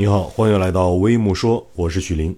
你好，欢迎来到微木说，我是许林。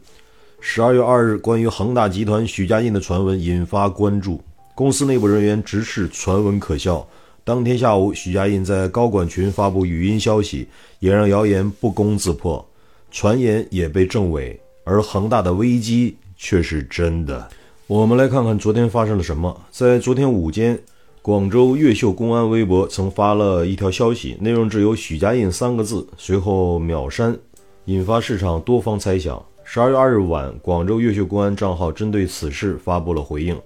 十二月二日，关于恒大集团许家印的传闻引发关注，公司内部人员直视传闻可笑。当天下午，许家印在高管群发布语音消息，也让谣言不攻自破，传言也被证伪，而恒大的危机却是真的。我们来看看昨天发生了什么。在昨天午间。广州越秀公安微博曾发了一条消息，内容只有“许家印”三个字，随后秒删，引发市场多方猜想。十二月二日晚，广州越秀公安账号针对此事发布了回应，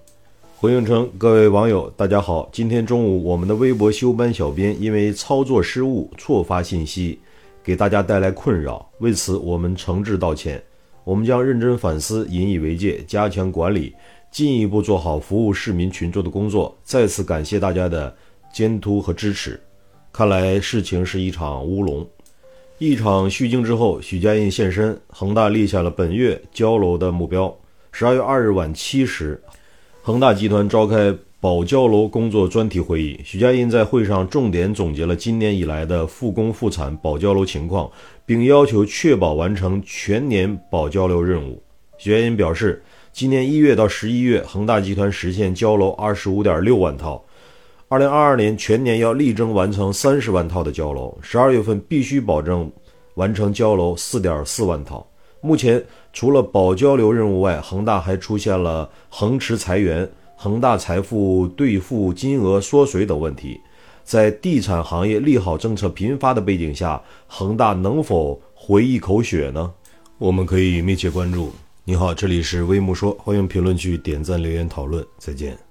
回应称：“各位网友，大家好，今天中午我们的微博休班小编因为操作失误错发信息，给大家带来困扰，为此我们诚挚道歉，我们将认真反思，引以为戒，加强管理。”进一步做好服务市民群众的工作，再次感谢大家的监督和支持。看来事情是一场乌龙。一场虚惊之后，许家印现身，恒大立下了本月交楼的目标。十二月二日晚七时，恒大集团召开保交楼工作专题会议，许家印在会上重点总结了今年以来的复工复产保交楼情况，并要求确保完成全年保交楼任务。许家印表示。今年一月到十一月，恒大集团实现交楼二十五点六万套。二零二二年全年要力争完成三十万套的交楼，十二月份必须保证完成交楼四点四万套。目前除了保交楼任务外，恒大还出现了恒驰裁员、恒大财富兑付金额缩水等问题。在地产行业利好政策频发的背景下，恒大能否回一口血呢？我们可以密切关注。你好，这里是微木说，欢迎评论区点赞留言讨论，再见。